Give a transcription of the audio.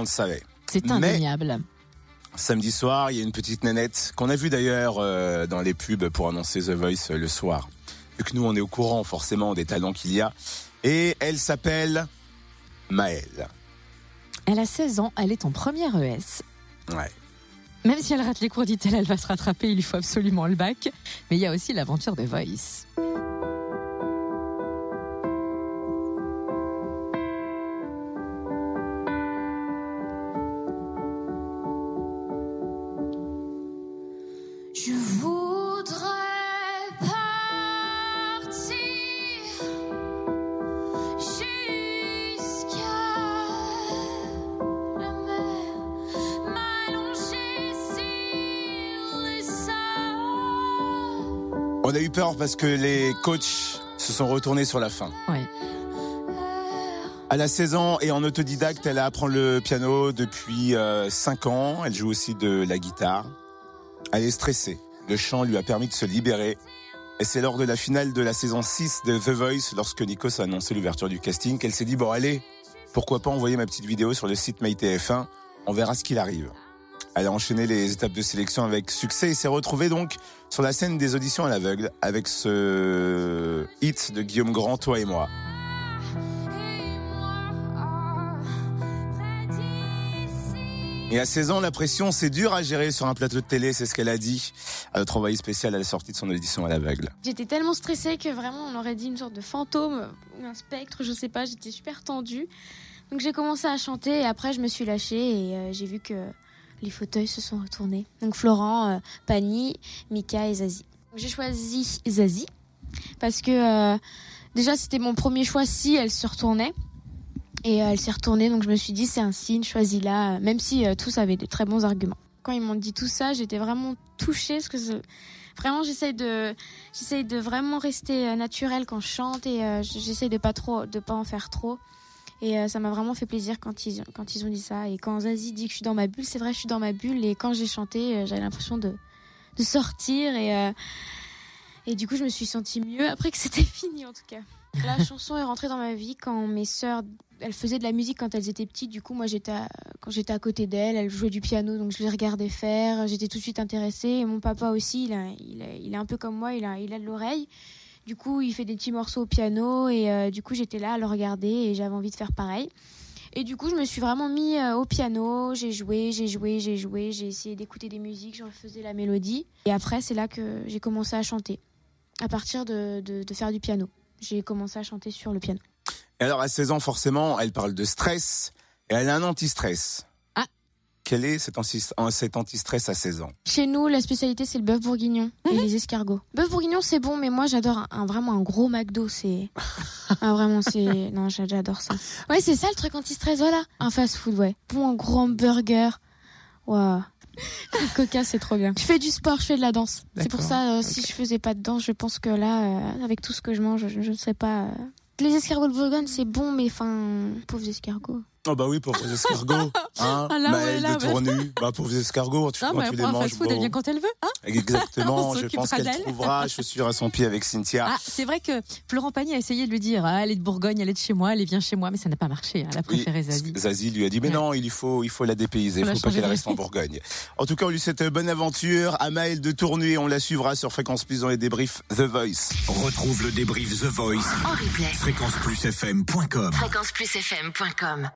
on le savait. C'est Mais- indéniable. Samedi soir, il y a une petite nénette qu'on a vue d'ailleurs euh, dans les pubs pour annoncer The Voice euh, le soir. Vu que nous, on est au courant forcément des talents qu'il y a. Et elle s'appelle Maëlle. Elle a 16 ans, elle est en première ES. Ouais. Même si elle rate les cours dit-elle, elle va se rattraper, il lui faut absolument le bac. Mais il y a aussi l'aventure de Voice. On a eu peur parce que les coachs se sont retournés sur la fin. Ouais. Elle a 16 ans et en autodidacte, elle apprend le piano depuis 5 ans. Elle joue aussi de la guitare. Elle est stressée. Le chant lui a permis de se libérer. Et c'est lors de la finale de la saison 6 de The Voice, lorsque Nikos a annoncé l'ouverture du casting, qu'elle s'est dit, bon allez, pourquoi pas envoyer ma petite vidéo sur le site MyTF1, on verra ce qu'il arrive. Elle a enchaîné les étapes de sélection avec succès et s'est retrouvée donc sur la scène des auditions à l'aveugle avec ce hit de Guillaume Grand, Toi et moi. Et à 16 ans, la pression, c'est dur à gérer sur un plateau de télé, c'est ce qu'elle a dit à notre envoyé spécial à la sortie de son audition à l'aveugle. J'étais tellement stressée que vraiment on aurait dit une sorte de fantôme ou un spectre, je sais pas, j'étais super tendue. Donc j'ai commencé à chanter et après je me suis lâchée et euh, j'ai vu que les fauteuils se sont retournés. Donc Florent, euh, Pani, Mika et Zazie. J'ai choisi Zazie parce que euh, déjà c'était mon premier choix si elle se retournait. Et euh, elle s'est retournée, donc je me suis dit c'est un signe, choisis-la, même si tous avaient de très bons arguments. Quand ils m'ont dit tout ça, j'étais vraiment touchée parce que vraiment j'essaye de j'essaye de vraiment rester naturelle quand je chante et j'essaye de pas trop de pas en faire trop et euh, ça m'a vraiment fait plaisir quand ils quand ils ont dit ça. Et quand Zazie dit que je suis dans ma bulle c'est vrai je suis dans ma bulle. Et quand j'ai chanté euh, j'avais l'impression de de sortir. Et euh, et du coup je me suis sentie mieux après que c'était fini en tout cas. La chanson est rentrée dans ma vie quand mes sœurs elles faisaient de la musique quand elles étaient petites. Du coup moi j'étais à- quand j'étais à côté d'elles elles jouaient du piano donc je les regardais faire. J'étais tout de suite intéressée. Et mon papa aussi il, il, il est un peu comme moi il a il a de l'oreille du coup, il fait des petits morceaux au piano et euh, du coup, j'étais là à le regarder et j'avais envie de faire pareil. Et du coup, je me suis vraiment mis euh, au piano, j'ai joué, j'ai joué, j'ai joué, j'ai essayé d'écouter des musiques, je refaisais la mélodie. Et après, c'est là que j'ai commencé à chanter, à partir de, de, de faire du piano. J'ai commencé à chanter sur le piano. Et alors à 16 ans, forcément, elle parle de stress et elle a un anti-stress. Quel est cet anti- cet anti-stress à 16 ans? Chez nous, la spécialité, c'est le bœuf bourguignon et les escargots. Bœuf bourguignon, c'est bon, mais moi, j'adore un, un- vraiment un gros McDo. C'est ah, vraiment, c'est non, j'a- j'adore ça. Ouais, c'est ça le truc anti-stress, voilà. Un fast-food, ouais. Bon, un grand burger. Waouh. Le Coca, c'est trop bien. Je fais du sport, je fais de la danse. C'est pour ça, euh, si je faisais pas de danse, je pense que là, euh, avec tout ce que je mange, je je ne sais pas. euh. Les escargots de Bourgogne, c'est bon, mais enfin, pauvres escargots. Oh bah oui, pauvres escargots. Hein Ah là, Maëlle ouais, là, de ouais. Tournu. Bah pauvres escargots, tu, Non, quand mais tu les pour un manges. fast-food, elle bon. vient quand elle veut. Hein Exactement, je pense qu'elle trouvera chaussures à son pied avec Cynthia. Ah, c'est vrai que Florent Pagny a essayé de lui dire ah, elle est de Bourgogne, elle est de chez moi, elle vient chez moi, mais ça n'a pas marché. hein. Elle a Oui, préféré Zazie. Zazie lui a dit mais Ouais. non, il faut, il faut la dépayser, il Faut pas qu'elle reste en. Bourgogne. En tout cas, on lui souhaite bonne aventure. À Maëlle de Tournu, on la suivra sur Fréquence Plus dans les débriefs The Voice. Retrouve le débrief The Voice. En replay. Fréquenceplusfm.com. Fréquenceplusfm.com